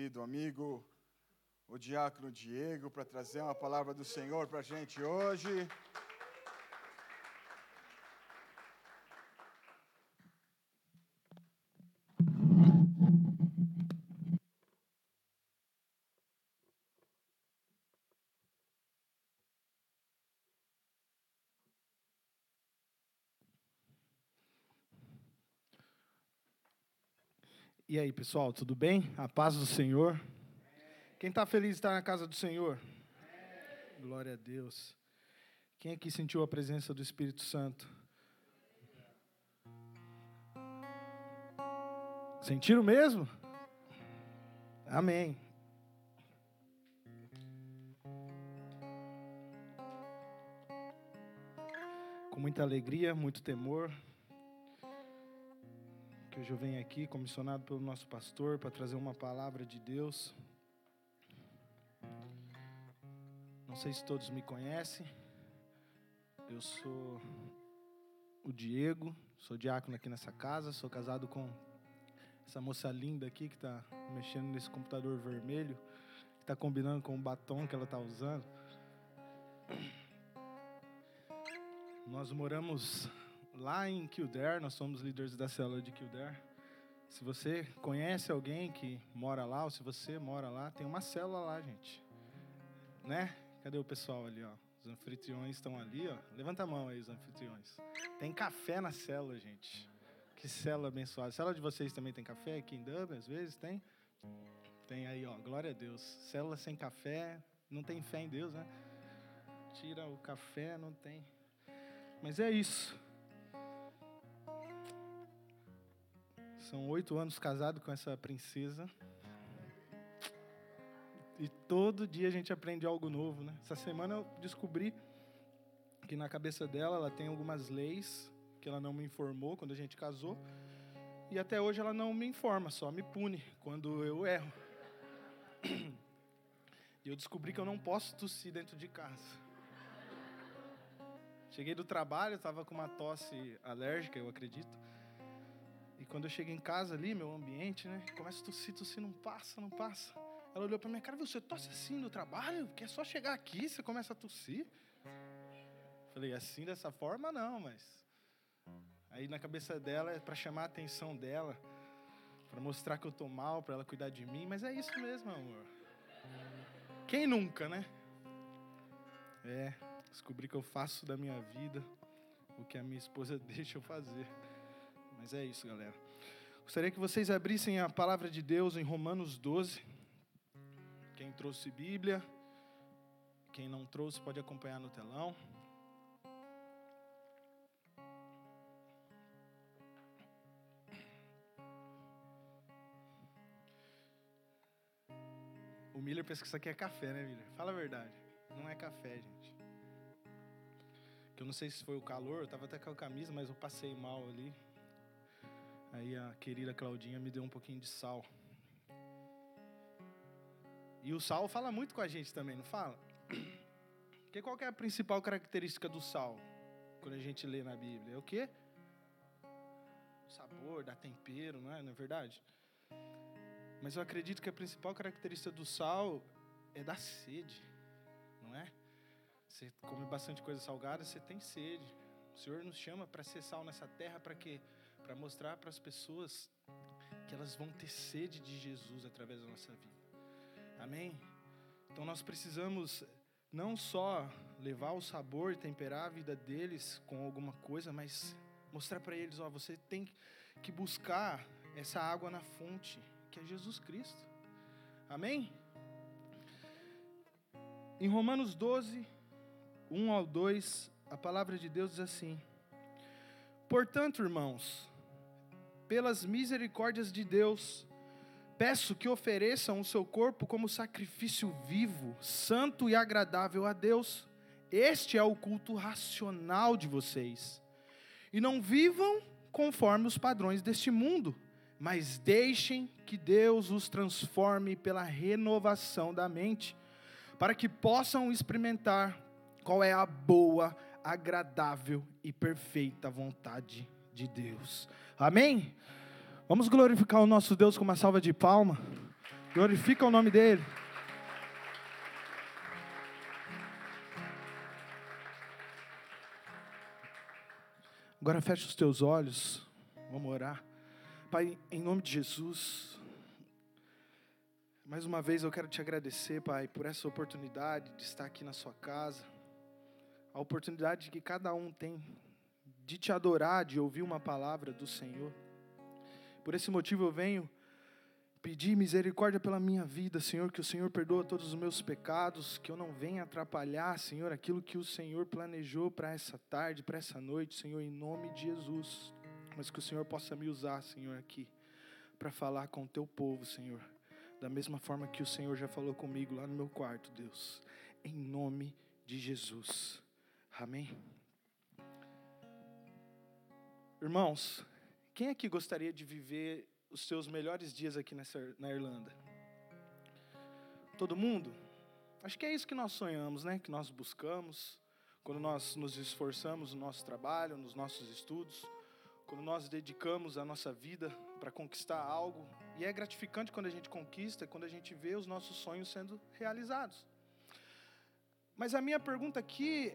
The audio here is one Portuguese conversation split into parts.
querido amigo, o diácono Diego, para trazer uma palavra do Senhor para a gente hoje. E aí, pessoal, tudo bem? A paz do Senhor. Quem está feliz de estar na casa do Senhor? Glória a Deus. Quem aqui sentiu a presença do Espírito Santo? Sentiram mesmo? Amém. Com muita alegria, muito temor, hoje eu venho aqui, comissionado pelo nosso pastor, para trazer uma palavra de Deus. Não sei se todos me conhecem. Eu sou o Diego, sou diácono aqui nessa casa, sou casado com essa moça linda aqui que está mexendo nesse computador vermelho, que está combinando com o batom que ela está usando. Nós moramos lá em Kildare, nós somos líderes da célula de Kildare. Se você conhece alguém que mora lá, ou se você mora lá, tem uma célula lá, gente. Né? Cadê o pessoal ali, ó? Os anfitriões estão ali, ó. Levanta a mão aí, os anfitriões. Tem café na célula, gente. Que célula abençoada. A célula de vocês também tem café aqui em Dublin, às vezes tem? Tem aí, ó. Glória a Deus. Célula sem café, não tem fé em Deus, né? Tira o café, não tem. Mas é isso. São oito anos casado com essa princesa. E todo dia a gente aprende algo novo, né? Essa semana eu descobri que na cabeça dela ela tem algumas leis que ela não me informou quando a gente casou. E até hoje ela não me informa, só me pune quando eu erro. E eu descobri que eu não posso tossir dentro de casa. Cheguei do trabalho, estava com uma tosse alérgica, eu acredito. E quando eu cheguei em casa ali, meu ambiente, né? Começa a tossir, tossir, não passa, não passa. Ela olhou para minha cara, você tosse assim no trabalho? Que é só chegar aqui, você começa a tossir? Falei, assim dessa forma não, mas. Aí na cabeça dela é para chamar a atenção dela, para mostrar que eu tô mal, para ela cuidar de mim, mas é isso mesmo, amor. Quem nunca, né? É, descobri que eu faço da minha vida o que a minha esposa deixa eu fazer. Mas é isso, galera. Gostaria que vocês abrissem a palavra de Deus em Romanos 12. Quem trouxe Bíblia, quem não trouxe pode acompanhar no telão. O Miller pensa que isso aqui é café, né, Miller? Fala a verdade. Não é café, gente. Que eu não sei se foi o calor, eu tava até com a camisa, mas eu passei mal ali. Aí a querida Claudinha me deu um pouquinho de sal. E o sal fala muito com a gente também, não fala? Porque qual é a principal característica do sal? Quando a gente lê na Bíblia? É o quê? O sabor, dá tempero, não é? Não é verdade? Mas eu acredito que a principal característica do sal é da sede, não é? Você come bastante coisa salgada, você tem sede. O Senhor nos chama para ser sal nessa terra para quê? Para mostrar para as pessoas que elas vão ter sede de Jesus através da nossa vida. Amém? Então nós precisamos não só levar o sabor e temperar a vida deles com alguma coisa, mas mostrar para eles, ó, você tem que buscar essa água na fonte, que é Jesus Cristo. Amém? Em Romanos 12, 1 ao 2, a palavra de Deus diz assim: Portanto, irmãos, pelas misericórdias de Deus, peço que ofereçam o seu corpo como sacrifício vivo, santo e agradável a Deus. Este é o culto racional de vocês. E não vivam conforme os padrões deste mundo, mas deixem que Deus os transforme pela renovação da mente, para que possam experimentar qual é a boa, agradável e perfeita vontade de Deus. Amém? Vamos glorificar o nosso Deus com uma salva de palma. Glorifica o nome dele. Agora fecha os teus olhos. Vamos orar. Pai, em nome de Jesus, mais uma vez eu quero te agradecer, Pai, por essa oportunidade de estar aqui na sua casa. A oportunidade que cada um tem de te adorar, de ouvir uma palavra do Senhor. Por esse motivo eu venho pedir misericórdia pela minha vida, Senhor, que o Senhor perdoa todos os meus pecados, que eu não venha atrapalhar, Senhor, aquilo que o Senhor planejou para essa tarde, para essa noite, Senhor, em nome de Jesus. Mas que o Senhor possa me usar, Senhor, aqui para falar com o teu povo, Senhor da mesma forma que o Senhor já falou comigo lá no meu quarto, Deus, em nome de Jesus. Amém. Irmãos, quem aqui gostaria de viver os seus melhores dias aqui nessa, na Irlanda? Todo mundo? Acho que é isso que nós sonhamos, né? Que nós buscamos quando nós nos esforçamos no nosso trabalho, nos nossos estudos, quando nós dedicamos a nossa vida para conquistar algo, e é gratificante quando a gente conquista, quando a gente vê os nossos sonhos sendo realizados. Mas a minha pergunta aqui,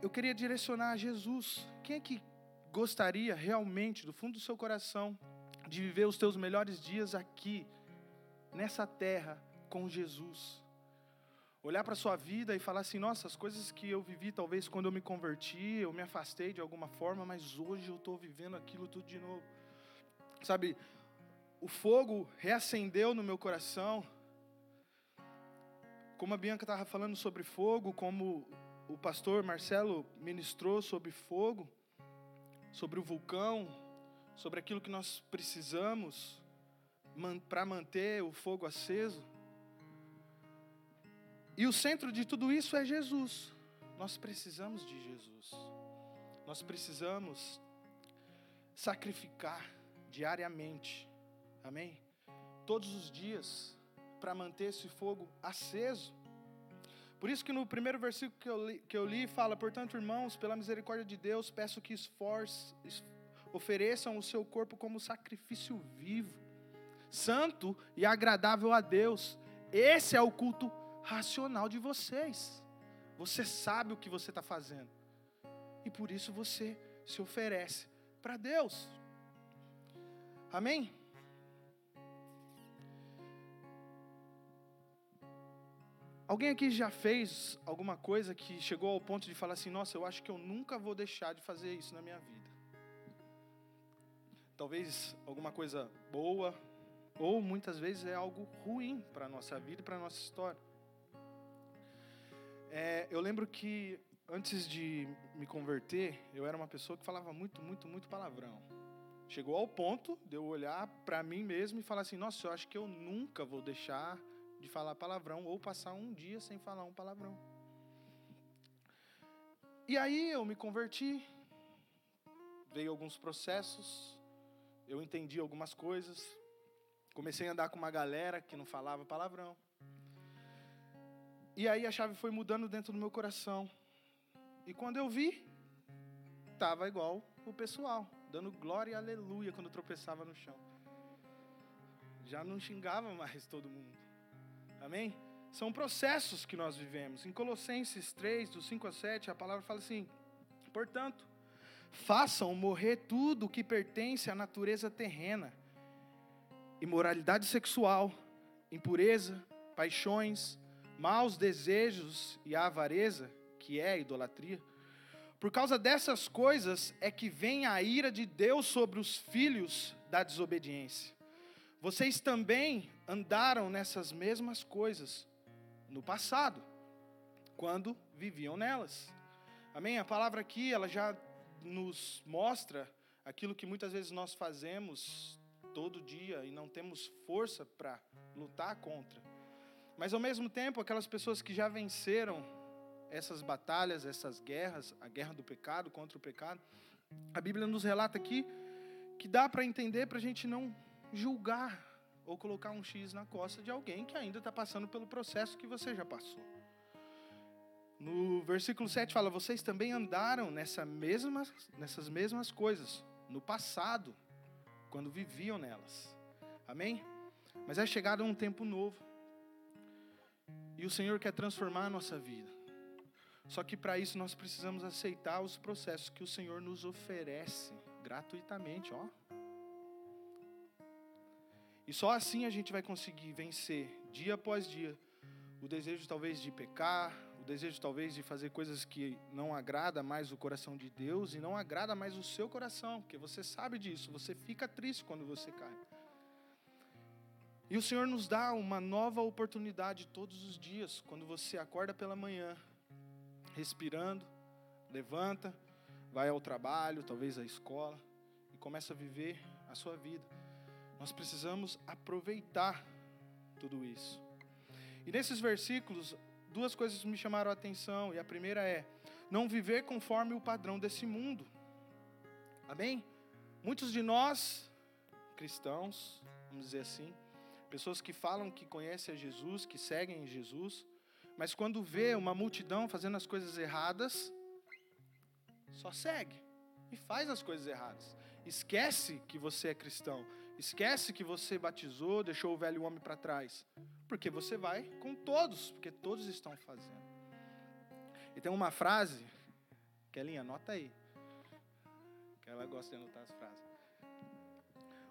eu queria direcionar a Jesus. Quem é que gostaria realmente, do fundo do seu coração, de viver os teus melhores dias aqui, nessa terra, com Jesus? Olhar para a sua vida e falar assim: nossa, as coisas que eu vivi, talvez quando eu me converti, eu me afastei de alguma forma, mas hoje eu estou vivendo aquilo tudo de novo. Sabe, o fogo reacendeu no meu coração. Como a Bianca estava falando sobre fogo, como o pastor Marcelo ministrou sobre fogo, sobre o vulcão, sobre aquilo que nós precisamos para manter o fogo aceso. E o centro de tudo isso é Jesus. Nós precisamos de Jesus. Nós precisamos sacrificar diariamente Amém? Todos os dias, para manter esse fogo aceso. Por isso que no primeiro versículo que eu, li, que eu li fala, portanto, irmãos, pela misericórdia de Deus, peço que esforce, ofereçam o seu corpo como sacrifício vivo, santo e agradável a Deus. Esse é o culto racional de vocês. Você sabe o que você está fazendo. E por isso você se oferece para Deus. Amém? Alguém aqui já fez alguma coisa que chegou ao ponto de falar assim: nossa, eu acho que eu nunca vou deixar de fazer isso na minha vida? Talvez alguma coisa boa, ou muitas vezes é algo ruim para a nossa vida e para a nossa história. É, eu lembro que antes de me converter, eu era uma pessoa que falava muito, muito, muito palavrão. Chegou ao ponto de eu olhar para mim mesmo e falar assim: nossa, eu acho que eu nunca vou deixar de falar palavrão ou passar um dia sem falar um palavrão. E aí eu me converti, veio alguns processos, eu entendi algumas coisas, comecei a andar com uma galera que não falava palavrão. E aí a chave foi mudando dentro do meu coração. E quando eu vi, estava igual o pessoal, dando glória e aleluia quando tropeçava no chão. Já não xingava mais todo mundo. Amém? São processos que nós vivemos. Em Colossenses 3, do 5 a 7, a palavra fala assim: Portanto, façam morrer tudo o que pertence à natureza terrena: imoralidade sexual, impureza, paixões, maus desejos e a avareza, que é idolatria. Por causa dessas coisas é que vem a ira de Deus sobre os filhos da desobediência. Vocês também andaram nessas mesmas coisas no passado, quando viviam nelas. Amém? A palavra aqui, ela já nos mostra aquilo que muitas vezes nós fazemos todo dia e não temos força para lutar contra. Mas ao mesmo tempo, aquelas pessoas que já venceram essas batalhas, essas guerras, a guerra do pecado contra o pecado, a Bíblia nos relata aqui que dá para entender para a gente não julgar ou colocar um X na costa de alguém que ainda está passando pelo processo que você já passou. No versículo 7 fala: Vocês também andaram nessa mesma, nessas mesmas coisas no passado, quando viviam nelas. Amém? Mas é chegado um tempo novo. E o Senhor quer transformar a nossa vida. Só que para isso nós precisamos aceitar os processos que o Senhor nos oferece gratuitamente, ó. E só assim a gente vai conseguir vencer dia após dia o desejo talvez de pecar, o desejo talvez de fazer coisas que não agrada mais o coração de Deus e não agrada mais o seu coração, porque você sabe disso, você fica triste quando você cai. E o Senhor nos dá uma nova oportunidade todos os dias, quando você acorda pela manhã, respirando, levanta, vai ao trabalho, talvez à escola, e começa a viver a sua vida. Nós precisamos aproveitar tudo isso. E nesses versículos, duas coisas me chamaram a atenção, e a primeira é: não viver conforme o padrão desse mundo. Amém? Muitos de nós, cristãos, vamos dizer assim, Pessoas que falam que conhecem a Jesus, que seguem Jesus, mas quando vê uma multidão fazendo as coisas erradas, só segue e faz as coisas erradas. Esquece que você é cristão, esquece que você batizou, deixou o velho homem para trás, porque você vai com todos, porque todos estão fazendo. E tem uma frase, Kelinha, anota aí, que ela gosta de anotar as frases.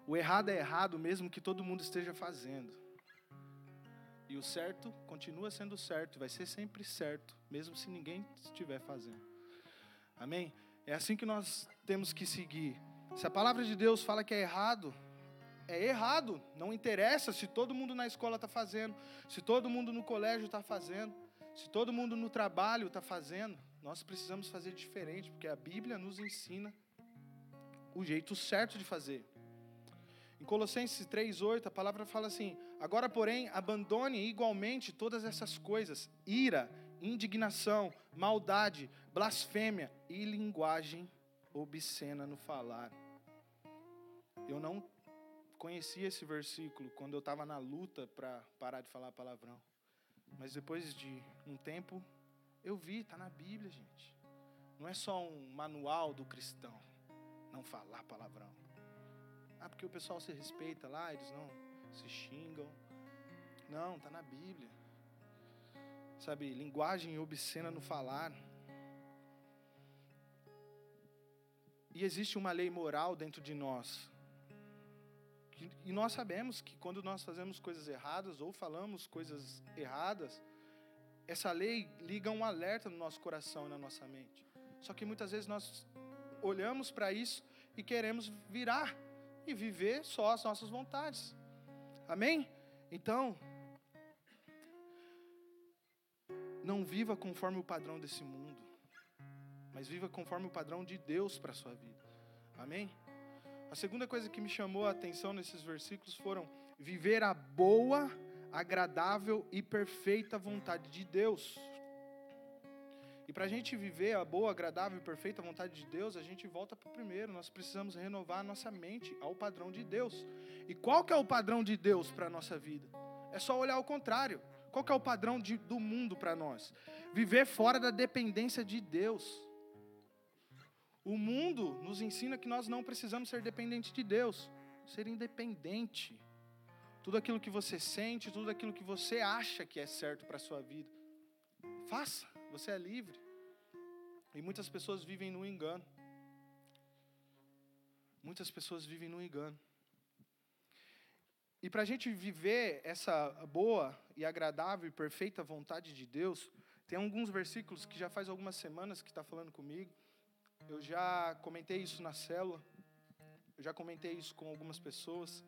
O errado é errado mesmo que todo mundo esteja fazendo. E o certo continua sendo certo, vai ser sempre certo, mesmo se ninguém estiver fazendo. Amém? É assim que nós temos que seguir. Se a palavra de Deus fala que é errado, é errado. Não interessa se todo mundo na escola está fazendo, se todo mundo no colégio está fazendo, se todo mundo no trabalho está fazendo. Nós precisamos fazer diferente, porque a Bíblia nos ensina o jeito certo de fazer. Em Colossenses 3:8, a palavra fala assim: "Agora, porém, abandone igualmente todas essas coisas: ira, indignação, maldade, blasfêmia e linguagem obscena no falar." Eu não conhecia esse versículo quando eu estava na luta para parar de falar palavrão. Mas depois de um tempo, eu vi, está na Bíblia, gente. Não é só um manual do cristão não falar palavrão. Ah, porque o pessoal se respeita lá, eles não se xingam. Não, está na Bíblia. Sabe, linguagem obscena no falar. E existe uma lei moral dentro de nós. E nós sabemos que quando nós fazemos coisas erradas ou falamos coisas erradas, essa lei liga um alerta no nosso coração e na nossa mente. Só que muitas vezes nós olhamos para isso e queremos virar e viver só as nossas vontades. Amém? Então, não viva conforme o padrão desse mundo, mas viva conforme o padrão de Deus para a sua vida. Amém? A segunda coisa que me chamou a atenção nesses versículos foram viver a boa, agradável e perfeita vontade de Deus. E para a gente viver a boa, agradável e perfeita vontade de Deus, a gente volta para o primeiro. Nós precisamos renovar a nossa mente ao padrão de Deus. E qual que é o padrão de Deus para a nossa vida? É só olhar o contrário. Qual que é o padrão de, do mundo para nós? Viver fora da dependência de Deus. O mundo nos ensina que nós não precisamos ser dependentes de Deus, ser independente. Tudo aquilo que você sente, tudo aquilo que você acha que é certo para a sua vida, faça. Você é livre. E muitas pessoas vivem no engano. Muitas pessoas vivem no engano. E para a gente viver essa boa e agradável e perfeita vontade de Deus, tem alguns versículos que já faz algumas semanas que está falando comigo. Eu já comentei isso na célula, eu já comentei isso com algumas pessoas,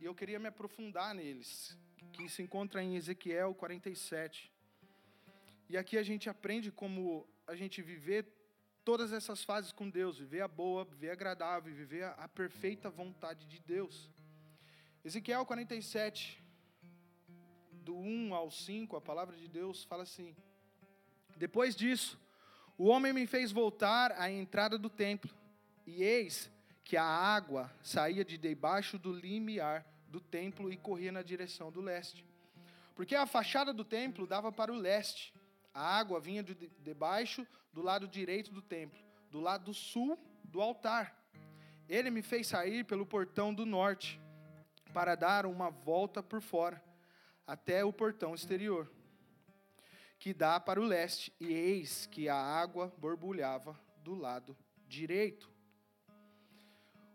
e eu queria me aprofundar neles, que se encontra em Ezequiel 47. E aqui a gente aprende como a gente viver todas essas fases com Deus, viver a boa, viver agradável, viver a perfeita vontade de Deus. Ezequiel 47, do 1 ao 5, a palavra de Deus fala assim: Depois disso, o homem me fez voltar à entrada do templo, e eis que a água saía de debaixo do limiar do templo e corria na direção do leste. Porque a fachada do templo dava para o leste, a água vinha de debaixo do lado direito do templo, do lado sul do altar. Ele me fez sair pelo portão do norte, para dar uma volta por fora, até o portão exterior, que dá para o leste, e eis que a água borbulhava do lado direito.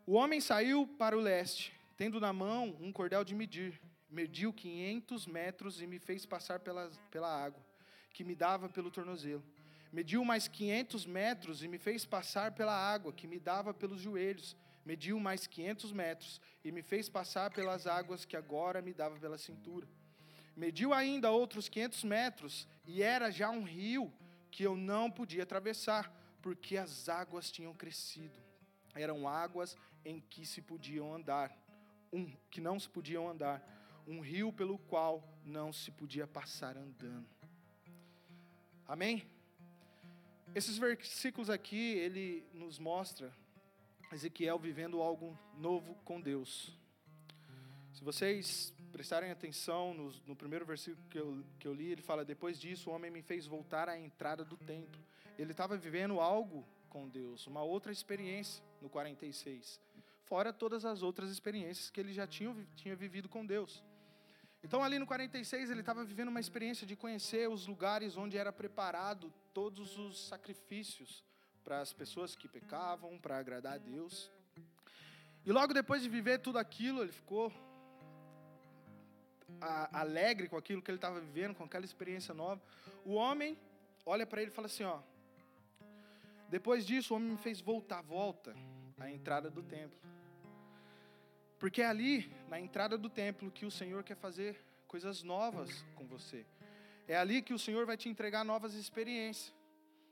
O homem saiu para o leste, tendo na mão um cordel de medir. Mediu quinhentos metros e me fez passar pela, pela água, que me dava pelo tornozelo. Mediu mais quinhentos metros e me fez passar pela água, que me dava pelos joelhos. Mediu mais quinhentos metros e me fez passar pelas águas, que agora me dava pela cintura. Mediu ainda outros quinhentos metros e era já um rio que eu não podia atravessar, porque as águas tinham crescido. Eram águas em que se podiam andar, um que não se podiam andar, um rio pelo qual não se podia passar andando. Amém? Esses versículos aqui, ele nos mostra Ezequiel vivendo algo novo com Deus. Se vocês prestarem atenção no, no primeiro versículo que eu, que eu li, ele fala: Depois disso, o homem me fez voltar à entrada do templo. Ele estava vivendo algo com Deus, uma outra experiência no 46, fora todas as outras experiências que ele já tinha, tinha vivido com Deus. Então, ali no 46, ele estava vivendo uma experiência de conhecer os lugares onde era preparado todos os sacrifícios para as pessoas que pecavam, para agradar a Deus. E logo depois de viver tudo aquilo, ele ficou alegre com aquilo que ele estava vivendo, com aquela experiência nova. O homem olha para ele e fala assim: ó. Depois disso, o homem me fez voltar, volta à entrada do templo. Porque é ali, na entrada do templo, que o Senhor quer fazer coisas novas com você. É ali que o Senhor vai te entregar novas experiências.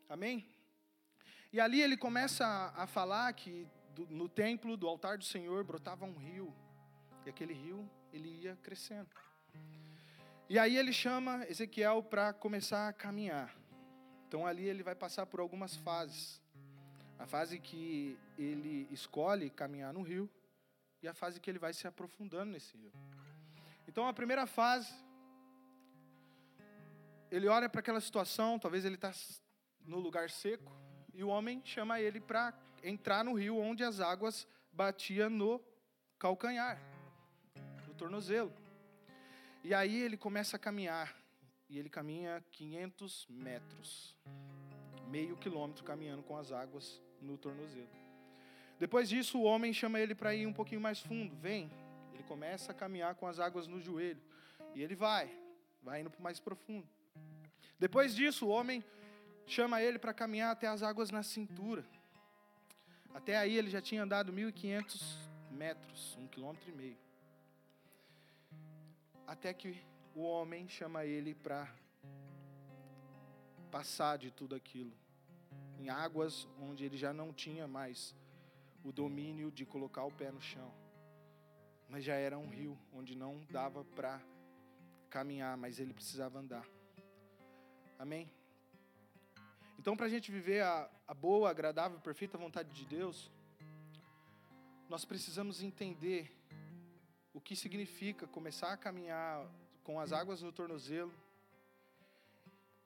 Amém? E ali ele começa a, a falar que do, no templo, do altar do Senhor, brotava um rio. E aquele rio, ele ia crescendo. E aí ele chama Ezequiel para começar a caminhar. Então ali ele vai passar por algumas fases. A fase que ele escolhe caminhar no rio e a fase que ele vai se aprofundando nesse rio. Então a primeira fase, ele olha para aquela situação, talvez ele está no lugar seco, e o homem chama ele para entrar no rio onde as águas batiam no calcanhar, no tornozelo. E aí ele começa a caminhar. E ele caminha 500 metros. Meio quilômetro caminhando com as águas no tornozelo. Depois disso, o homem chama ele para ir um pouquinho mais fundo. Vem. Ele começa a caminhar com as águas no joelho. E ele vai. Vai indo mais profundo. Depois disso, o homem chama ele para caminhar até as águas na cintura. Até aí ele já tinha andado 1.500 metros, um quilômetro e meio até que o homem chama ele para passar de tudo aquilo em águas onde ele já não tinha mais o domínio de colocar o pé no chão. Mas já era um rio onde não dava para caminhar, mas ele precisava andar. Amém? Então, para a gente viver a, a boa, agradável, perfeita vontade de Deus, nós precisamos entender o que significa começar a caminhar com as águas no tornozelo,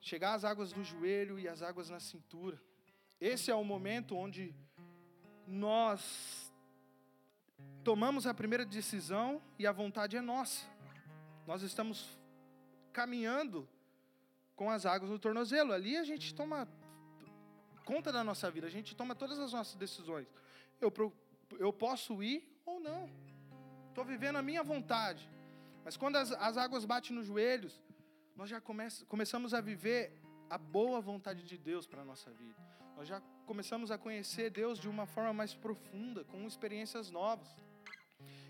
chegar às águas do joelho e as águas na cintura. Esse é o momento onde nós tomamos a primeira decisão e a vontade é nossa. Nós estamos caminhando com as águas no tornozelo. Ali a gente toma conta da nossa vida, a gente toma todas as nossas decisões. Eu, eu posso ir ou não. Estou vivendo a minha vontade. Mas quando as, as águas batem nos joelhos, nós já come, começamos a viver a boa vontade de Deus para a nossa vida. Nós já começamos a conhecer Deus de uma forma mais profunda, com experiências novas.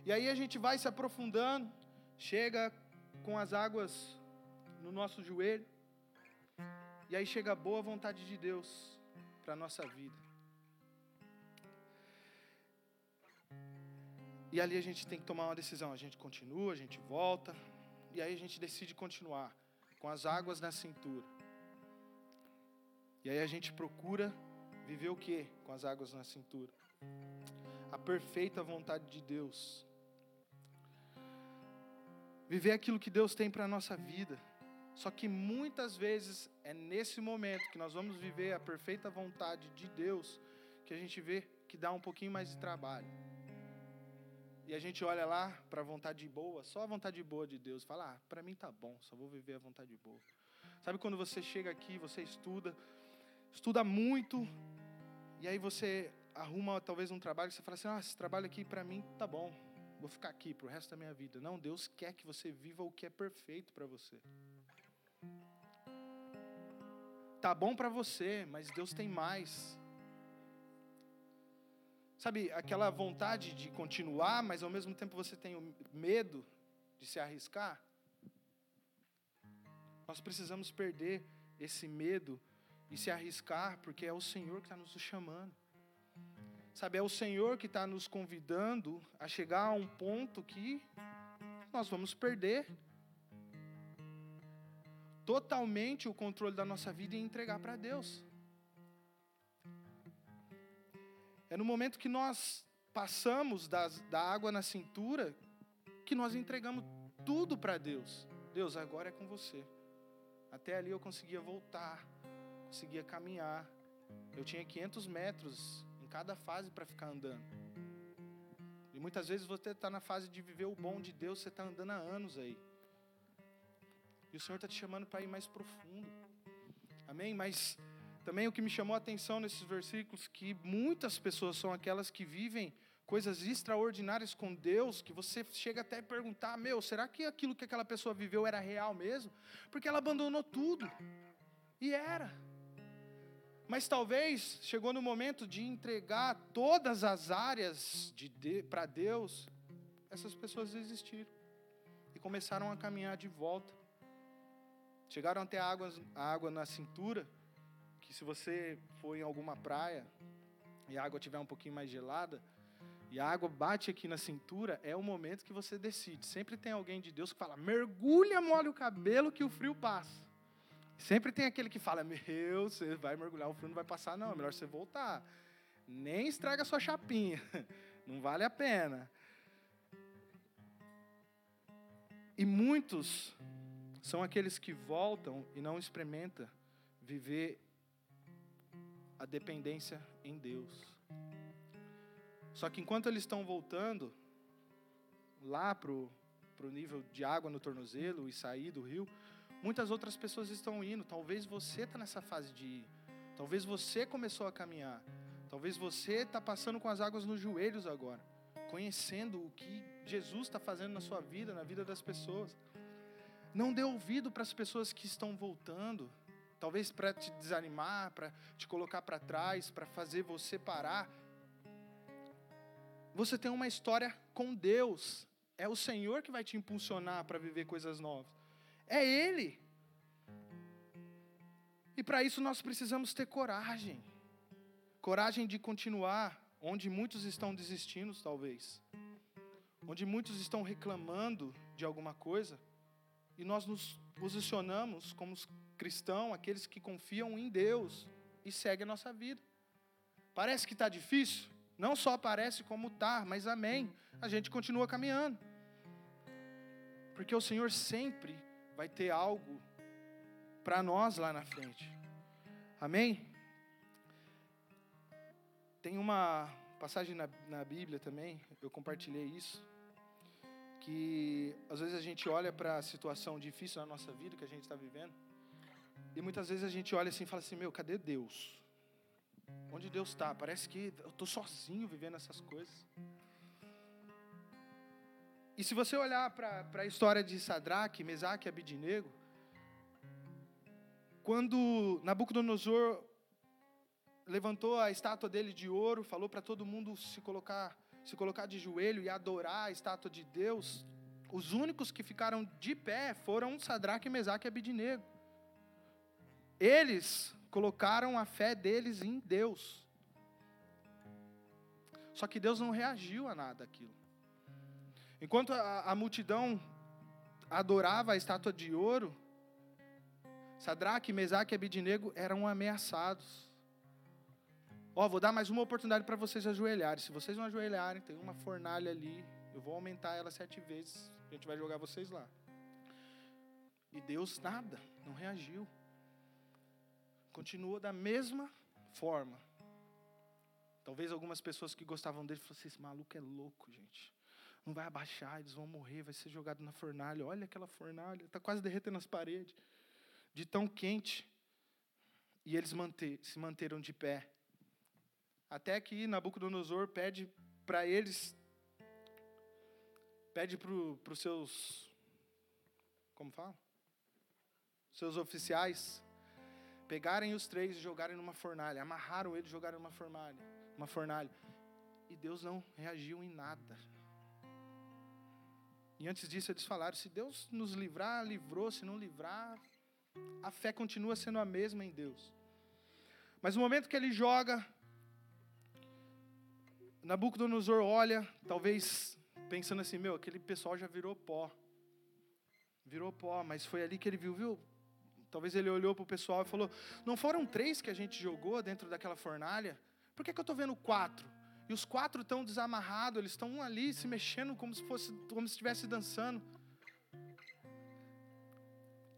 E aí a gente vai se aprofundando, chega com as águas no nosso joelho, e aí chega a boa vontade de Deus para a nossa vida. E ali a gente tem que tomar uma decisão. A gente continua, a gente volta. E aí a gente decide continuar com as águas na cintura. E aí a gente procura viver o que com as águas na cintura? A perfeita vontade de Deus. Viver aquilo que Deus tem para a nossa vida. Só que muitas vezes é nesse momento que nós vamos viver a perfeita vontade de Deus que a gente vê que dá um pouquinho mais de trabalho. E a gente olha lá para a vontade boa, só a vontade boa de Deus. Fala, ah, para mim tá bom, só vou viver a vontade boa. Sabe quando você chega aqui, você estuda, estuda muito, e aí você arruma talvez um trabalho, você fala assim, ah, esse trabalho aqui para mim tá bom, vou ficar aqui pro resto da minha vida. Não, Deus quer que você viva o que é perfeito para você. Tá bom para você, mas Deus tem mais. Sabe, aquela vontade de continuar, mas ao mesmo tempo você tem o medo de se arriscar? Nós precisamos perder esse medo e se arriscar, porque é o Senhor que está nos chamando. Sabe, é o Senhor que está nos convidando a chegar a um ponto que nós vamos perder totalmente o controle da nossa vida e entregar para Deus. É no momento que nós passamos das, da água na cintura que nós entregamos tudo para Deus. Deus, agora é com você. Até ali eu conseguia voltar, conseguia caminhar. Eu tinha 500 metros em cada fase para ficar andando. E muitas vezes você está na fase de viver o bom de Deus, você está andando há anos aí. E o Senhor está te chamando para ir mais profundo. Amém? Mas também o que me chamou a atenção nesses versículos que muitas pessoas são aquelas que vivem coisas extraordinárias com Deus, que você chega até a perguntar: "Meu, será que aquilo que aquela pessoa viveu era real mesmo?" Porque ela abandonou tudo. E era. Mas talvez chegou no momento de entregar todas as áreas de, de para Deus, essas pessoas desistiram e começaram a caminhar de volta. Chegaram até a água, a água na cintura que se você for em alguma praia e a água estiver um pouquinho mais gelada, e a água bate aqui na cintura, é o momento que você decide. Sempre tem alguém de Deus que fala: mergulha, molha o cabelo que o frio passa. Sempre tem aquele que fala: meu, você vai mergulhar, o frio não vai passar, não, é melhor você voltar. Nem estraga a sua chapinha, não vale a pena. E muitos são aqueles que voltam e não experimentam viver a dependência em Deus. Só que enquanto eles estão voltando lá para o nível de água no tornozelo e sair do rio, muitas outras pessoas estão indo. Talvez você está nessa fase de ir. Talvez você começou a caminhar. Talvez você está passando com as águas nos joelhos agora, conhecendo o que Jesus está fazendo na sua vida, na vida das pessoas. Não dê ouvido para as pessoas que estão voltando, talvez para te desanimar, para te colocar para trás, para fazer você parar. Você tem uma história com Deus. É o Senhor que vai te impulsionar para viver coisas novas. É Ele. E para isso nós precisamos ter coragem. Coragem de continuar onde muitos estão desistindo, talvez. Onde muitos estão reclamando de alguma coisa. E nós nos posicionamos como cristão, aqueles que confiam em Deus e seguem a nossa vida. Parece que está difícil? Não só parece como está, mas amém. A gente continua caminhando. Porque o Senhor sempre vai ter algo para nós lá na frente. Amém? Tem uma passagem na, na Bíblia também, eu compartilhei isso, que às vezes a gente olha para a situação difícil na nossa vida que a gente está vivendo, e muitas vezes a gente olha assim e fala assim: meu, cadê Deus? Onde Deus está? Parece que eu estou sozinho vivendo essas coisas. E se você olhar para a história de Sadraque, Mesaque e Abidinego, quando Nabucodonosor levantou a estátua dele de ouro, falou para todo mundo se colocar, se colocar de joelho e adorar a estátua de Deus, os únicos que ficaram de pé foram Sadraque, Mesaque e Abidinego. Eles colocaram a fé deles em Deus. Só que Deus não reagiu a nada aquilo. Enquanto a, a multidão adorava a estátua de ouro, Sadraque, Mesaque e Abidinego eram ameaçados. Ó, oh, vou dar mais uma oportunidade para vocês ajoelharem. Se vocês não ajoelharem, tem uma fornalha ali. Eu vou aumentar ela sete vezes. A gente vai jogar vocês lá. E Deus nada, não reagiu. Continua da mesma forma. Talvez algumas pessoas que gostavam dele fossem esse maluco é louco, gente. não vai abaixar, eles vão morrer, vai ser jogado na fornalha. Olha aquela fornalha, está quase derretendo as paredes, de tão quente. E eles manter, se manteram de pé. Até que Nabucodonosor pede para eles, pede para os seus, como fala? Seus oficiais, pegarem os três e jogarem numa fornalha. Amarraram eles e jogaram numa fornalha. Uma fornalha. E Deus não reagiu em nada. E antes disso eles falaram: se Deus nos livrar, livrou, se não livrar, a fé continua sendo a mesma em Deus. Mas no momento que ele joga, Nabucodonosor olha, talvez pensando assim: meu, aquele pessoal já virou pó. Virou pó, mas foi ali que ele viu, viu? Talvez ele olhou para o pessoal e falou: não foram três que a gente jogou dentro daquela fornalha? Por que, que eu estou vendo quatro? E os quatro estão desamarrados, eles estão ali se mexendo como se fosse, como se estivesse dançando.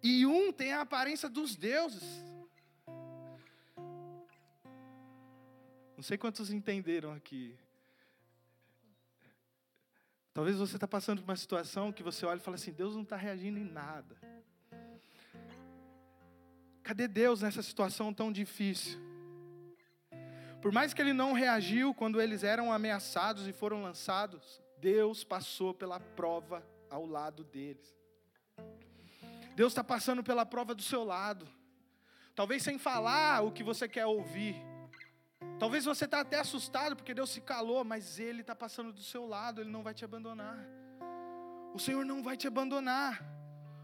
E um tem a aparência dos deuses. Não sei quantos entenderam aqui. Talvez você está passando por uma situação que você olha e fala assim: Deus não está reagindo em nada. Cadê Deus nessa situação tão difícil? Por mais que ele não reagiu quando eles eram ameaçados e foram lançados, Deus passou pela prova ao lado deles. Deus está passando pela prova do seu lado. Talvez sem falar o que você quer ouvir. Talvez você está até assustado porque Deus se calou, mas Ele está passando do seu lado, Ele não vai te abandonar. O Senhor não vai te abandonar.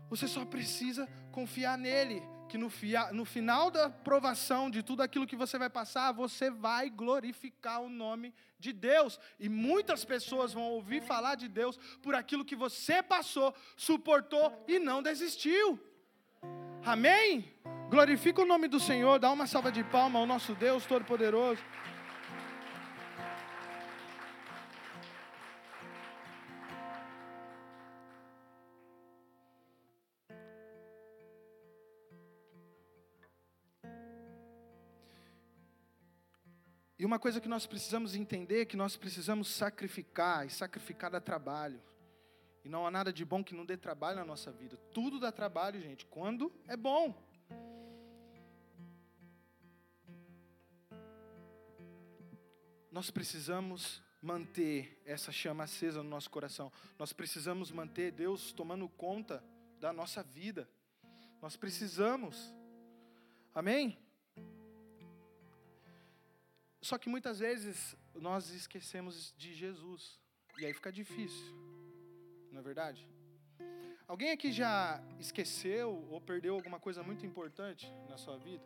Você só precisa confiar nele que no, fia, no final da provação de tudo aquilo que você vai passar, você vai glorificar o nome de Deus. E muitas pessoas vão ouvir falar de Deus por aquilo que você passou, suportou e não desistiu. Amém? Glorifica o nome do Senhor, dá uma salva de palma ao nosso Deus Todo-Poderoso. E uma coisa que nós precisamos entender é que nós precisamos sacrificar, e sacrificar dá trabalho. E não há nada de bom que não dê trabalho na nossa vida. Tudo dá trabalho, gente, quando é bom. Nós precisamos manter essa chama acesa no nosso coração. Nós precisamos manter Deus tomando conta da nossa vida. Nós precisamos. Amém? Só que muitas vezes nós esquecemos de Jesus. E aí fica difícil. Não é verdade? Alguém aqui já esqueceu ou perdeu alguma coisa muito importante na sua vida?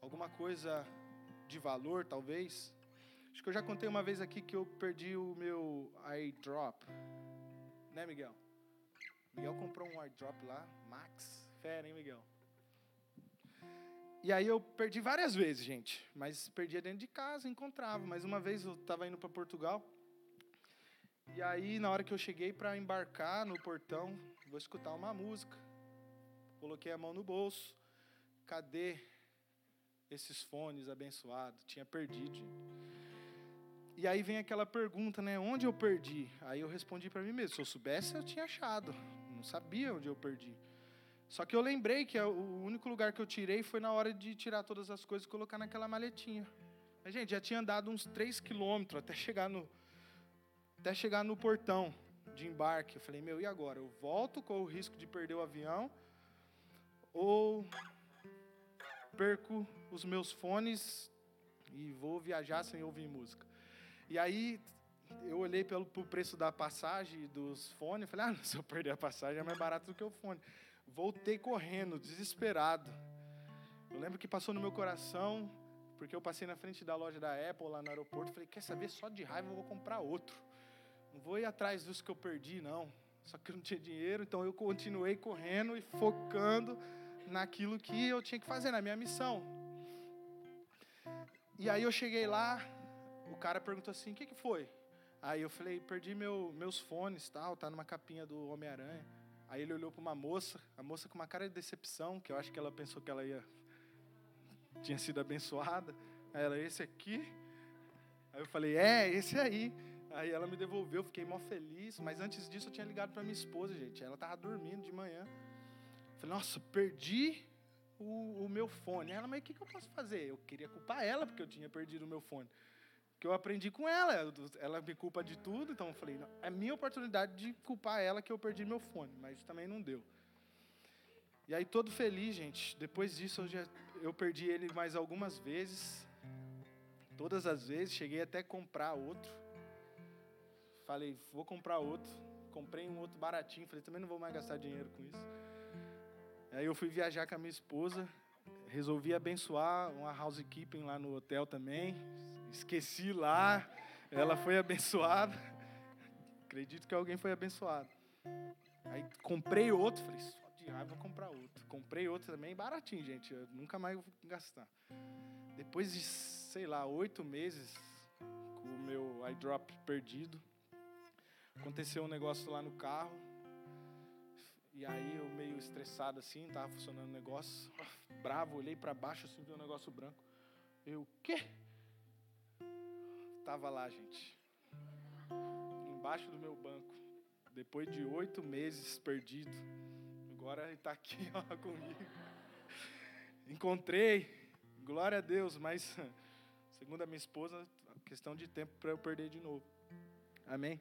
Alguma coisa de valor, talvez? Acho que eu já contei uma vez aqui que eu perdi o meu iDrop. Né, Miguel? Miguel comprou um iDrop lá, Max. Fera, hein, Miguel? E aí eu perdi várias vezes, gente. Mas perdia dentro de casa, encontrava. Mas uma vez eu estava indo para Portugal. E aí, na hora que eu cheguei para embarcar no portão, vou escutar uma música. Coloquei a mão no bolso. Cadê esses fones abençoados? Tinha perdido. E aí vem aquela pergunta, né? Onde eu perdi? Aí eu respondi para mim mesmo. Se eu soubesse, eu tinha achado. Não sabia onde eu perdi. Só que eu lembrei que o único lugar que eu tirei foi na hora de tirar todas as coisas e colocar naquela maletinha. Mas, gente, já tinha andado uns 3 quilômetros até chegar no até chegar no portão de embarque. Eu falei, meu, e agora? Eu volto com o risco de perder o avião ou perco os meus fones e vou viajar sem ouvir música? E aí eu olhei pelo pro preço da passagem dos fones, falei, ah, se eu perder a passagem é mais barato do que o fone. Voltei correndo, desesperado. Eu lembro que passou no meu coração, porque eu passei na frente da loja da Apple lá no aeroporto. Falei, quer saber? Só de raiva eu vou comprar outro. Não vou ir atrás dos que eu perdi, não. Só que eu não tinha dinheiro, então eu continuei correndo e focando naquilo que eu tinha que fazer, na minha missão. E aí eu cheguei lá, o cara perguntou assim: o que, que foi? Aí eu falei: perdi meu, meus fones, tal, tá numa capinha do Homem-Aranha. Aí ele olhou para uma moça, a moça com uma cara de decepção, que eu acho que ela pensou que ela ia tinha sido abençoada. Aí ela, esse aqui? Aí eu falei, é, esse aí. Aí ela me devolveu, fiquei mó feliz. Mas antes disso eu tinha ligado para minha esposa, gente. Ela tava dormindo de manhã. Falei, nossa, perdi o, o meu fone. Ela, mas o que, que eu posso fazer? Eu queria culpar ela porque eu tinha perdido o meu fone. Que eu aprendi com ela. Ela me culpa de tudo, então eu falei, não, é minha oportunidade de culpar ela que eu perdi meu fone. Mas também não deu. E aí, todo feliz, gente. Depois disso, eu, já, eu perdi ele mais algumas vezes. Todas as vezes. Cheguei até comprar outro. Falei, vou comprar outro. Comprei um outro baratinho. Falei, também não vou mais gastar dinheiro com isso. Aí eu fui viajar com a minha esposa. Resolvi abençoar uma housekeeping lá no hotel também. Esqueci lá. Ela foi abençoada. Acredito que alguém foi abençoado. Aí comprei outro. Falei, de raiva, vou comprar outro. Comprei outro também, baratinho, gente. Eu nunca mais vou gastar. Depois de, sei lá, oito meses com o meu iDrop perdido, aconteceu um negócio lá no carro. E aí eu meio estressado assim, tava funcionando o negócio, bravo, olhei para baixo assim, vi um negócio branco. Eu, o quê? Tava lá, gente. Embaixo do meu banco. Depois de oito meses perdido. Agora ele está aqui ó, comigo. Encontrei, glória a Deus, mas segundo a minha esposa, questão de tempo para eu perder de novo. Amém?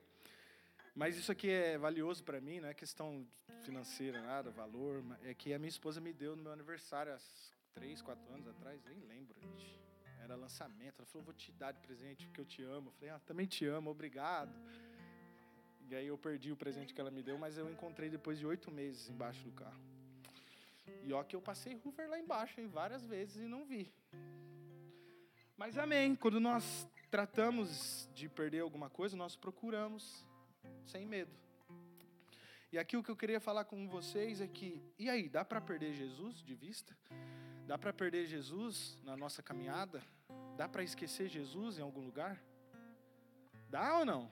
Mas isso aqui é valioso para mim, não é questão financeira, nada, valor. É que a minha esposa me deu no meu aniversário há três, quatro anos atrás, nem lembro, gente. Era lançamento. Ela falou: Vou te dar de presente porque eu te amo. Eu falei: Ah, também te amo, obrigado. E aí eu perdi o presente que ela me deu, mas eu encontrei depois de oito meses embaixo do carro. E ó que eu passei Hoover lá embaixo hein, várias vezes e não vi. Mas amém. Quando nós tratamos de perder alguma coisa, nós procuramos sem medo. E aqui o que eu queria falar com vocês é que, e aí, dá para perder Jesus de vista? Dá para perder Jesus na nossa caminhada? Dá para esquecer Jesus em algum lugar? Dá ou não?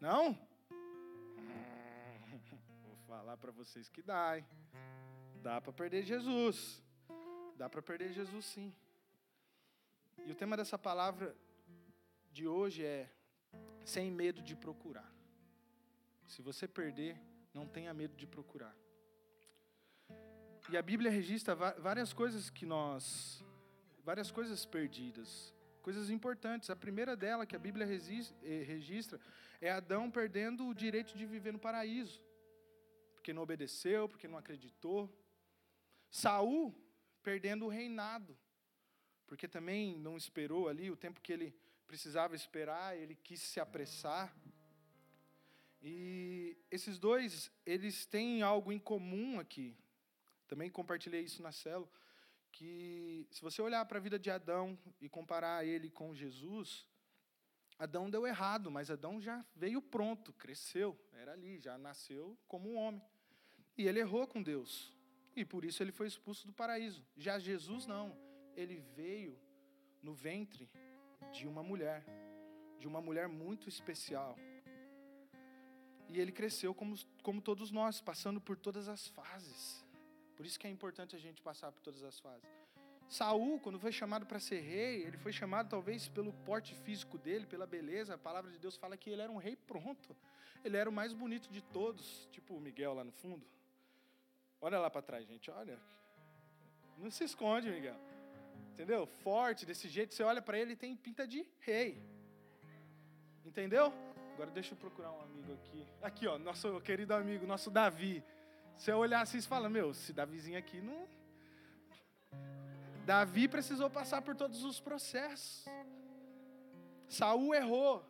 Não? falar para vocês que dá, hein? Dá para perder Jesus. Dá para perder Jesus sim. E o tema dessa palavra de hoje é sem medo de procurar. Se você perder, não tenha medo de procurar. E a Bíblia registra várias coisas que nós, várias coisas perdidas, coisas importantes. A primeira dela que a Bíblia eh, registra é Adão perdendo o direito de viver no paraíso porque não obedeceu, porque não acreditou. Saul perdendo o reinado, porque também não esperou ali o tempo que ele precisava esperar, ele quis se apressar. E esses dois, eles têm algo em comum aqui. Também compartilhei isso na célula, que se você olhar para a vida de Adão e comparar ele com Jesus, Adão deu errado, mas Adão já veio pronto, cresceu, era ali, já nasceu como um homem. E ele errou com Deus. E por isso ele foi expulso do paraíso. Já Jesus não. Ele veio no ventre de uma mulher, de uma mulher muito especial. E ele cresceu como, como todos nós, passando por todas as fases. Por isso que é importante a gente passar por todas as fases. Saul, quando foi chamado para ser rei, ele foi chamado talvez pelo porte físico dele, pela beleza. A palavra de Deus fala que ele era um rei pronto. Ele era o mais bonito de todos, tipo o Miguel lá no fundo. Olha lá para trás, gente, olha. Não se esconde, Miguel. Entendeu? Forte, desse jeito, você olha para ele e tem pinta de rei. Entendeu? Agora deixa eu procurar um amigo aqui. Aqui, ó, nosso querido amigo, nosso Davi. Você olhar assim e fala, meu, esse Davizinho aqui não. Davi precisou passar por todos os processos. Saul errou.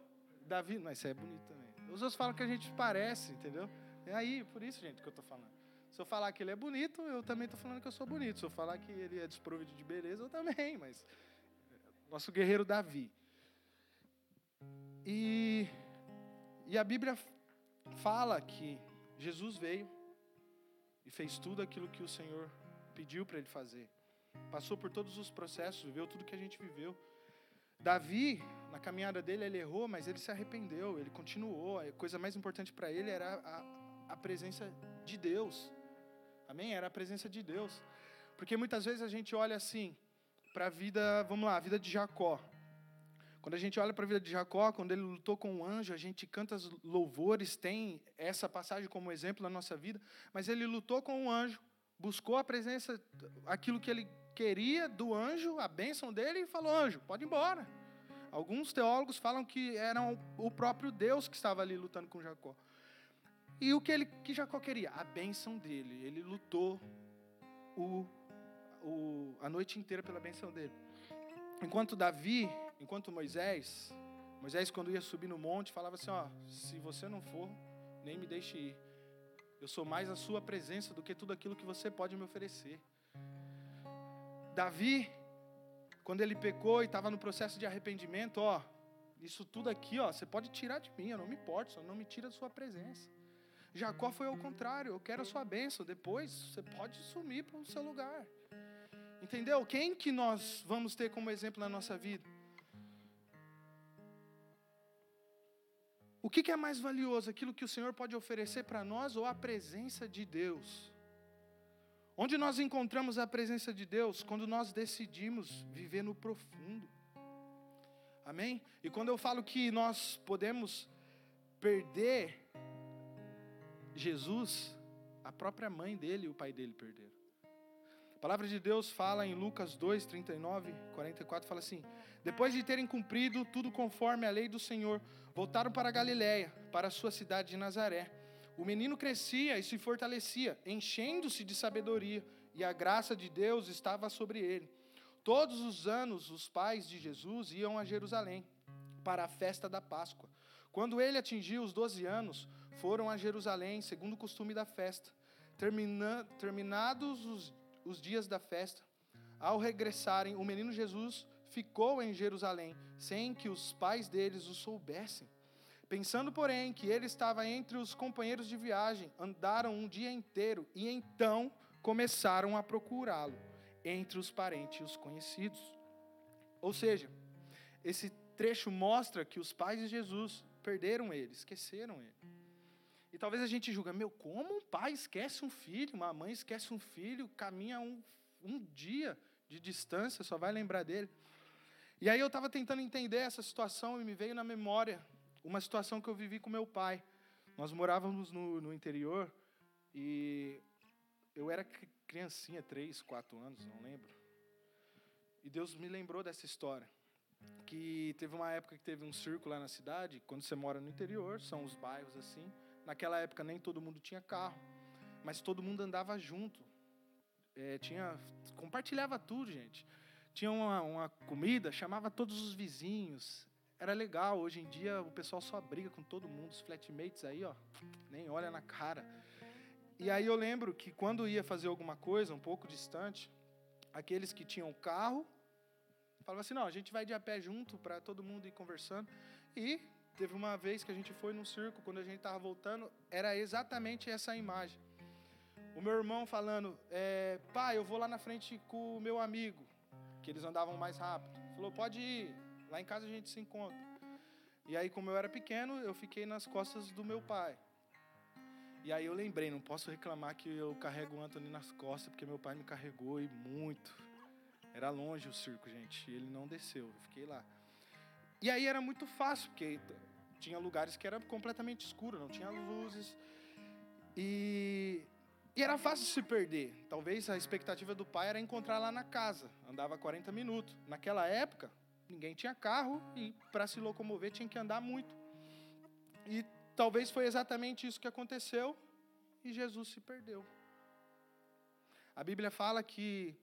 Davi, mas isso é bonito também. Os outros falam que a gente parece, entendeu? É aí, por isso, gente, que eu estou falando. Se eu falar que ele é bonito, eu também estou falando que eu sou bonito. Se eu falar que ele é desprovido de beleza, eu também. Mas nosso guerreiro Davi. E, e a Bíblia fala que Jesus veio e fez tudo aquilo que o Senhor pediu para ele fazer. Passou por todos os processos, viveu tudo que a gente viveu. Davi, na caminhada dele, ele errou, mas ele se arrependeu, ele continuou. A coisa mais importante para ele era a, a presença de Deus. Amém? Era a presença de Deus. Porque muitas vezes a gente olha assim para a vida, vamos lá, a vida de Jacó. Quando a gente olha para a vida de Jacó, quando ele lutou com o anjo, a gente canta louvores, tem essa passagem como exemplo na nossa vida, mas ele lutou com o anjo, buscou a presença, aquilo que ele queria do anjo, a bênção dele, e falou: anjo, pode ir embora. Alguns teólogos falam que era o próprio Deus que estava ali lutando com Jacó. E o que, ele, que Jacó queria? A bênção dele. Ele lutou o, o, a noite inteira pela bênção dele. Enquanto Davi enquanto Moisés, Moisés quando ia subir no monte, falava assim, ó, se você não for, nem me deixe ir. Eu sou mais a sua presença do que tudo aquilo que você pode me oferecer. Davi, quando ele pecou e estava no processo de arrependimento, ó, isso tudo aqui, ó, você pode tirar de mim, eu não me importo, só não me tira da sua presença. Jacó foi ao contrário, eu quero a sua bênção, depois você pode sumir para o seu lugar. Entendeu? Quem que nós vamos ter como exemplo na nossa vida? O que é mais valioso, aquilo que o Senhor pode oferecer para nós ou a presença de Deus? Onde nós encontramos a presença de Deus? Quando nós decidimos viver no profundo. Amém? E quando eu falo que nós podemos perder Jesus, a própria mãe dele e o pai dele perderam. A palavra de Deus fala em Lucas 2, 39, 44, fala assim: Depois de terem cumprido tudo conforme a lei do Senhor, voltaram para Galiléia, para a sua cidade de Nazaré. O menino crescia e se fortalecia, enchendo-se de sabedoria, e a graça de Deus estava sobre ele. Todos os anos, os pais de Jesus iam a Jerusalém para a festa da Páscoa. Quando ele atingiu os 12 anos, foram a Jerusalém, segundo o costume da festa. Termina, terminados os, os dias da festa, ao regressarem, o menino Jesus ficou em Jerusalém, sem que os pais deles o soubessem. Pensando, porém, que ele estava entre os companheiros de viagem, andaram um dia inteiro e então começaram a procurá-lo entre os parentes e os conhecidos. Ou seja, esse trecho mostra que os pais de Jesus perderam ele, esqueceram ele. E talvez a gente julga, meu, como um pai esquece um filho, uma mãe esquece um filho, caminha um, um dia de distância, só vai lembrar dele. E aí eu estava tentando entender essa situação e me veio na memória uma situação que eu vivi com meu pai. Nós morávamos no, no interior e eu era criancinha, três, quatro anos, não lembro. E Deus me lembrou dessa história. Que teve uma época que teve um circo lá na cidade, quando você mora no interior, são os bairros assim. Naquela época nem todo mundo tinha carro, mas todo mundo andava junto. É, tinha, compartilhava tudo, gente tinha uma, uma comida, chamava todos os vizinhos. Era legal. Hoje em dia o pessoal só briga com todo mundo. Os flatmates aí, ó, nem olha na cara. E aí eu lembro que quando ia fazer alguma coisa um pouco distante, aqueles que tinham carro falavam assim: não, a gente vai de a pé junto para todo mundo ir conversando. E teve uma vez que a gente foi num circo, quando a gente estava voltando, era exatamente essa imagem. O meu irmão falando: é, pai, eu vou lá na frente com o meu amigo que eles andavam mais rápido. Falou, pode ir, lá em casa a gente se encontra. E aí, como eu era pequeno, eu fiquei nas costas do meu pai. E aí eu lembrei, não posso reclamar que eu carrego o Anthony nas costas, porque meu pai me carregou e muito. Era longe o circo, gente, e ele não desceu, eu fiquei lá. E aí era muito fácil, porque tinha lugares que era completamente escuro, não tinha luzes. E e era fácil se perder. Talvez a expectativa do pai era encontrar lá na casa. Andava 40 minutos. Naquela época, ninguém tinha carro e para se locomover tinha que andar muito. E talvez foi exatamente isso que aconteceu e Jesus se perdeu. A Bíblia fala que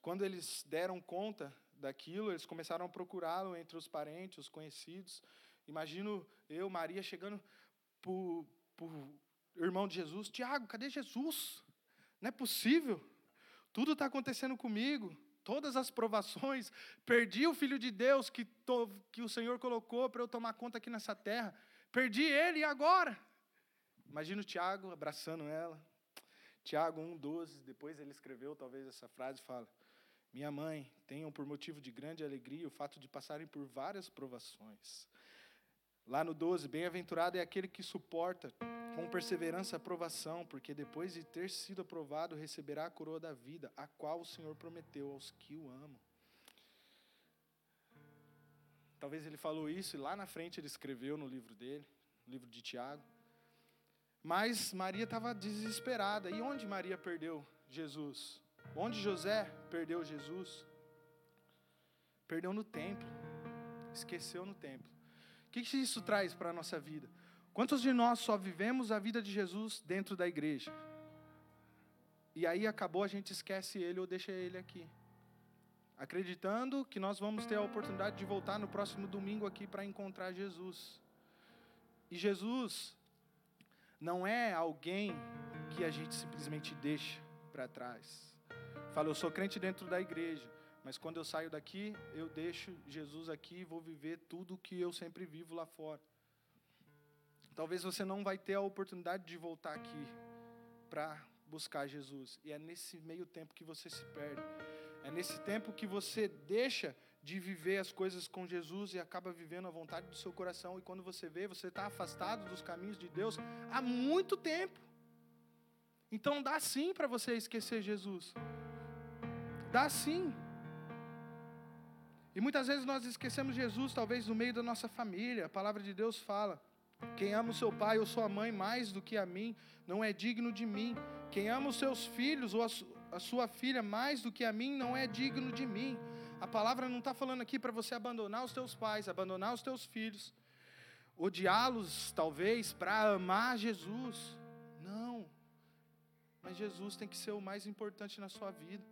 quando eles deram conta daquilo, eles começaram a procurá-lo entre os parentes, os conhecidos. Imagino eu, Maria, chegando por, por irmão de Jesus, Tiago, cadê Jesus? Não é possível. Tudo está acontecendo comigo. Todas as provações. Perdi o Filho de Deus que, to, que o Senhor colocou para eu tomar conta aqui nessa terra. Perdi ele e agora? Imagina o Tiago abraçando ela. Tiago 1,12. Depois ele escreveu talvez essa frase fala: Minha mãe, tenham por motivo de grande alegria o fato de passarem por várias provações. Lá no 12, bem-aventurado é aquele que suporta com perseverança a aprovação, porque depois de ter sido aprovado, receberá a coroa da vida, a qual o Senhor prometeu aos que o amam. Talvez ele falou isso e lá na frente ele escreveu no livro dele, no livro de Tiago. Mas Maria estava desesperada. E onde Maria perdeu Jesus? Onde José perdeu Jesus? Perdeu no templo. Esqueceu no templo. O que isso traz para a nossa vida? Quantos de nós só vivemos a vida de Jesus dentro da igreja? E aí acabou, a gente esquece ele ou deixa ele aqui. Acreditando que nós vamos ter a oportunidade de voltar no próximo domingo aqui para encontrar Jesus. E Jesus não é alguém que a gente simplesmente deixa para trás. Fala, eu sou crente dentro da igreja, mas quando eu saio daqui, eu deixo Jesus aqui e vou viver tudo o que eu sempre vivo lá fora. Talvez você não vai ter a oportunidade de voltar aqui para buscar Jesus. E é nesse meio tempo que você se perde. É nesse tempo que você deixa de viver as coisas com Jesus e acaba vivendo a vontade do seu coração. E quando você vê, você está afastado dos caminhos de Deus há muito tempo. Então dá sim para você esquecer Jesus. Dá sim. E muitas vezes nós esquecemos Jesus, talvez no meio da nossa família. A palavra de Deus fala: quem ama o seu pai ou sua mãe mais do que a mim, não é digno de mim. Quem ama os seus filhos ou a sua filha mais do que a mim, não é digno de mim. A palavra não está falando aqui para você abandonar os teus pais, abandonar os teus filhos, odiá-los, talvez, para amar Jesus. Não. Mas Jesus tem que ser o mais importante na sua vida.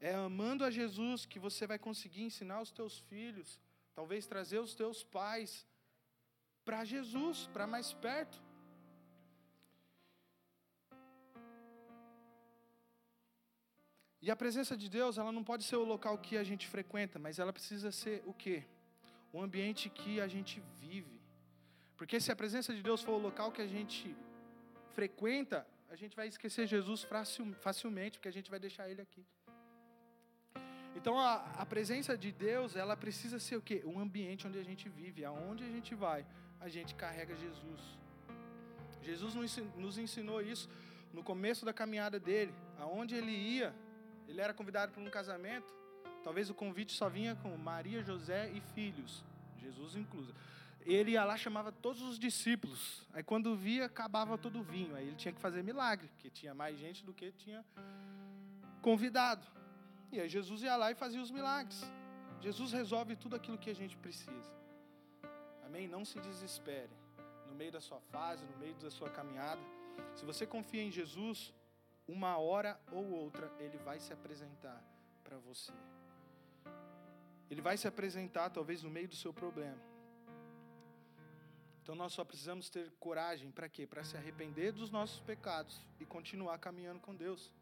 É amando a Jesus que você vai conseguir ensinar os teus filhos, talvez trazer os teus pais para Jesus, para mais perto. E a presença de Deus, ela não pode ser o local que a gente frequenta, mas ela precisa ser o quê? O ambiente que a gente vive. Porque se a presença de Deus for o local que a gente frequenta, a gente vai esquecer Jesus facilmente, porque a gente vai deixar ele aqui. Então a, a presença de Deus, ela precisa ser o quê? Um ambiente onde a gente vive, aonde a gente vai, a gente carrega Jesus. Jesus nos ensinou isso no começo da caminhada dele, aonde ele ia, ele era convidado para um casamento, talvez o convite só vinha com Maria, José e filhos, Jesus incluso. Ele ia lá chamava todos os discípulos. Aí quando via acabava todo o vinho. Aí ele tinha que fazer milagre, porque tinha mais gente do que tinha convidado. E aí Jesus ia lá e fazia os milagres. Jesus resolve tudo aquilo que a gente precisa. Amém? Não se desespere no meio da sua fase, no meio da sua caminhada. Se você confia em Jesus, uma hora ou outra ele vai se apresentar para você. Ele vai se apresentar talvez no meio do seu problema. Então nós só precisamos ter coragem para quê? Para se arrepender dos nossos pecados e continuar caminhando com Deus.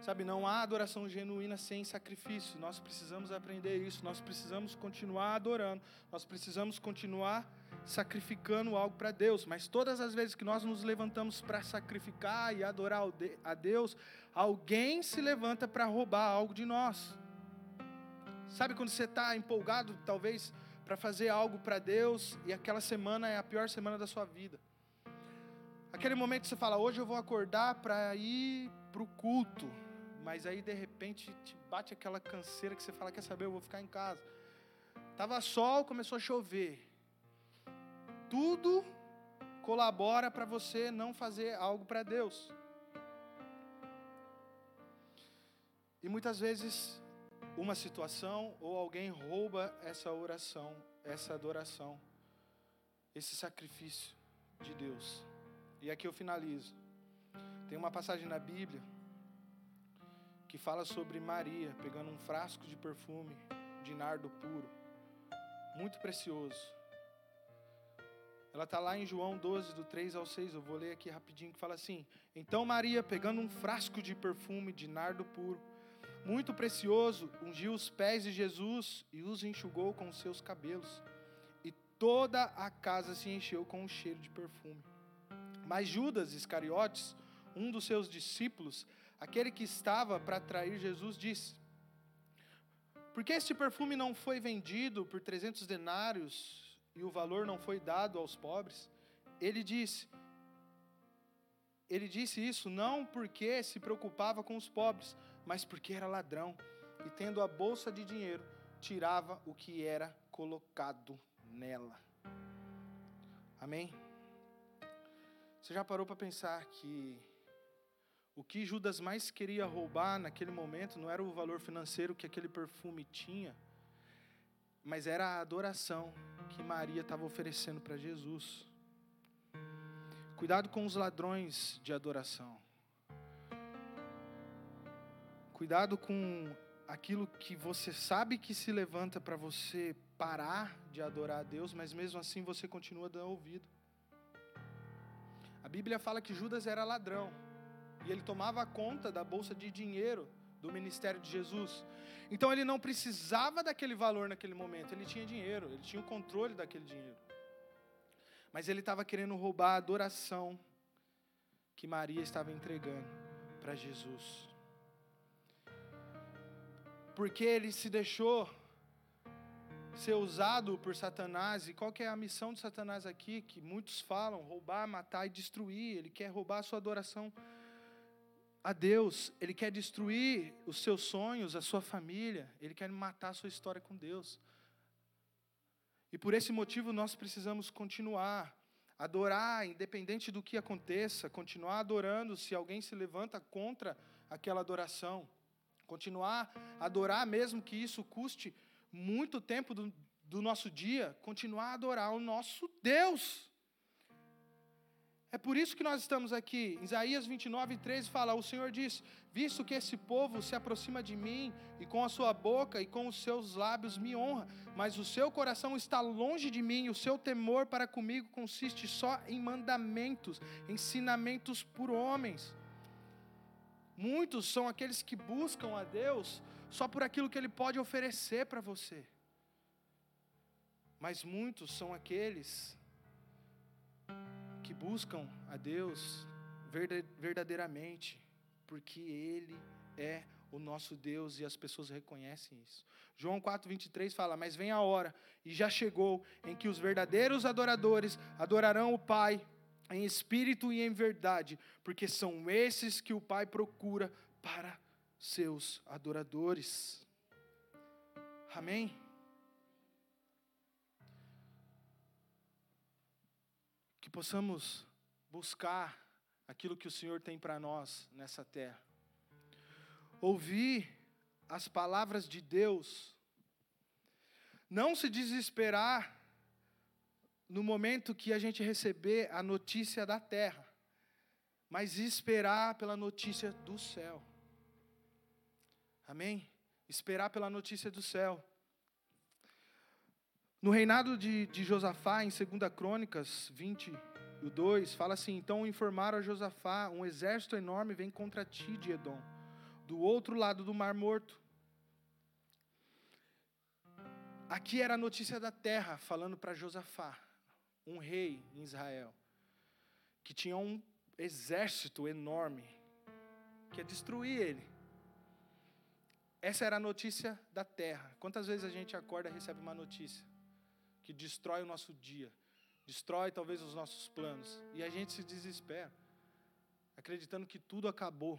Sabe, não há adoração genuína sem sacrifício. Nós precisamos aprender isso. Nós precisamos continuar adorando. Nós precisamos continuar sacrificando algo para Deus. Mas todas as vezes que nós nos levantamos para sacrificar e adorar a Deus, alguém se levanta para roubar algo de nós. Sabe quando você está empolgado, talvez, para fazer algo para Deus e aquela semana é a pior semana da sua vida? Aquele momento que você fala, hoje eu vou acordar para ir para o culto mas aí de repente te bate aquela canseira que você fala: quer saber, eu vou ficar em casa. Tava sol, começou a chover. Tudo colabora para você não fazer algo para Deus. E muitas vezes uma situação ou alguém rouba essa oração, essa adoração, esse sacrifício de Deus. E aqui eu finalizo. Tem uma passagem na Bíblia que fala sobre Maria pegando um frasco de perfume de nardo puro, muito precioso. Ela está lá em João 12, do 3 ao 6, eu vou ler aqui rapidinho, que fala assim: Então Maria, pegando um frasco de perfume de nardo puro, muito precioso, ungiu os pés de Jesus e os enxugou com os seus cabelos. E toda a casa se encheu com o cheiro de perfume. Mas Judas Iscariotes, um dos seus discípulos, Aquele que estava para trair Jesus disse: Por que este perfume não foi vendido por 300 denários e o valor não foi dado aos pobres? Ele disse: Ele disse isso não porque se preocupava com os pobres, mas porque era ladrão e tendo a bolsa de dinheiro tirava o que era colocado nela. Amém? Você já parou para pensar que o que Judas mais queria roubar naquele momento não era o valor financeiro que aquele perfume tinha, mas era a adoração que Maria estava oferecendo para Jesus. Cuidado com os ladrões de adoração. Cuidado com aquilo que você sabe que se levanta para você parar de adorar a Deus, mas mesmo assim você continua dando ouvido. A Bíblia fala que Judas era ladrão e ele tomava conta da bolsa de dinheiro do ministério de Jesus. Então ele não precisava daquele valor naquele momento, ele tinha dinheiro, ele tinha o controle daquele dinheiro. Mas ele estava querendo roubar a adoração que Maria estava entregando para Jesus. Porque ele se deixou ser usado por Satanás. E qual que é a missão de Satanás aqui? Que muitos falam: roubar, matar e destruir. Ele quer roubar a sua adoração a Deus, Ele quer destruir os seus sonhos, a sua família, Ele quer matar a sua história com Deus. E por esse motivo nós precisamos continuar, adorar, independente do que aconteça, continuar adorando se alguém se levanta contra aquela adoração, continuar adorar, mesmo que isso custe muito tempo do, do nosso dia, continuar adorar o nosso Deus. É por isso que nós estamos aqui. Isaías 29, 13 fala: O Senhor diz: Visto que esse povo se aproxima de mim, e com a sua boca e com os seus lábios me honra, mas o seu coração está longe de mim, e o seu temor para comigo consiste só em mandamentos, ensinamentos por homens. Muitos são aqueles que buscam a Deus só por aquilo que Ele pode oferecer para você. Mas muitos são aqueles que buscam a Deus verdadeiramente, porque Ele é o nosso Deus e as pessoas reconhecem isso. João 4,23 fala: Mas vem a hora, e já chegou, em que os verdadeiros adoradores adorarão o Pai em espírito e em verdade, porque são esses que o Pai procura para seus adoradores. Amém? Que possamos buscar aquilo que o Senhor tem para nós nessa terra. Ouvir as palavras de Deus. Não se desesperar no momento que a gente receber a notícia da terra, mas esperar pela notícia do céu. Amém? Esperar pela notícia do céu. No reinado de, de Josafá, em 2 Crônicas 20, o 2, fala assim: Então informaram a Josafá: um exército enorme vem contra ti de Edom, do outro lado do Mar Morto. Aqui era a notícia da terra, falando para Josafá, um rei em Israel, que tinha um exército enorme, que ia destruir ele. Essa era a notícia da terra. Quantas vezes a gente acorda e recebe uma notícia? Que destrói o nosso dia, destrói talvez os nossos planos, e a gente se desespera, acreditando que tudo acabou.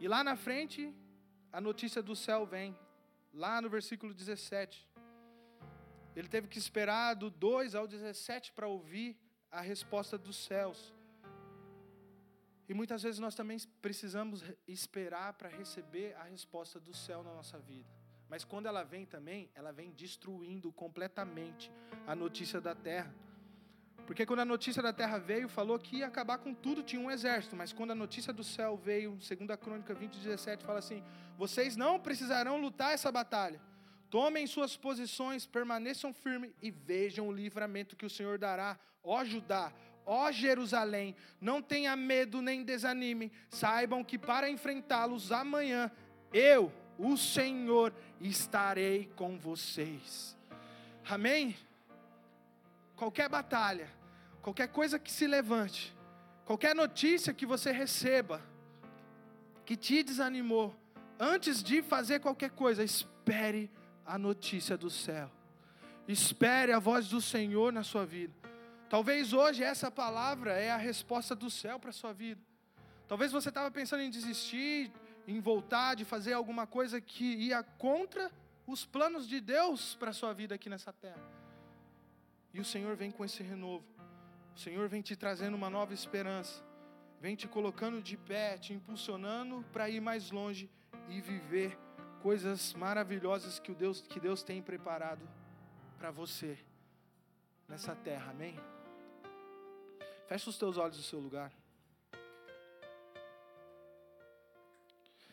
E lá na frente, a notícia do céu vem, lá no versículo 17. Ele teve que esperar do 2 ao 17 para ouvir a resposta dos céus. E muitas vezes nós também precisamos esperar para receber a resposta do céu na nossa vida. Mas quando ela vem também, ela vem destruindo completamente a notícia da terra. Porque quando a notícia da terra veio, falou que ia acabar com tudo, tinha um exército. Mas quando a notícia do céu veio, segundo a crônica 20, 17, fala assim: vocês não precisarão lutar essa batalha. Tomem suas posições, permaneçam firmes e vejam o livramento que o Senhor dará. Ó Judá, ó Jerusalém, não tenha medo nem desanime. Saibam que para enfrentá-los amanhã, eu, o Senhor, estarei com vocês. Amém? Qualquer batalha, qualquer coisa que se levante, qualquer notícia que você receba, que te desanimou, antes de fazer qualquer coisa, espere a notícia do céu. Espere a voz do Senhor na sua vida. Talvez hoje essa palavra é a resposta do céu para a sua vida. Talvez você estava pensando em desistir, em voltar de fazer alguma coisa que ia contra os planos de Deus para a sua vida aqui nessa terra. E o Senhor vem com esse renovo. O Senhor vem te trazendo uma nova esperança. Vem te colocando de pé, te impulsionando para ir mais longe e viver coisas maravilhosas que, o Deus, que Deus tem preparado para você nessa terra. Amém? Fecha os teus olhos no seu lugar.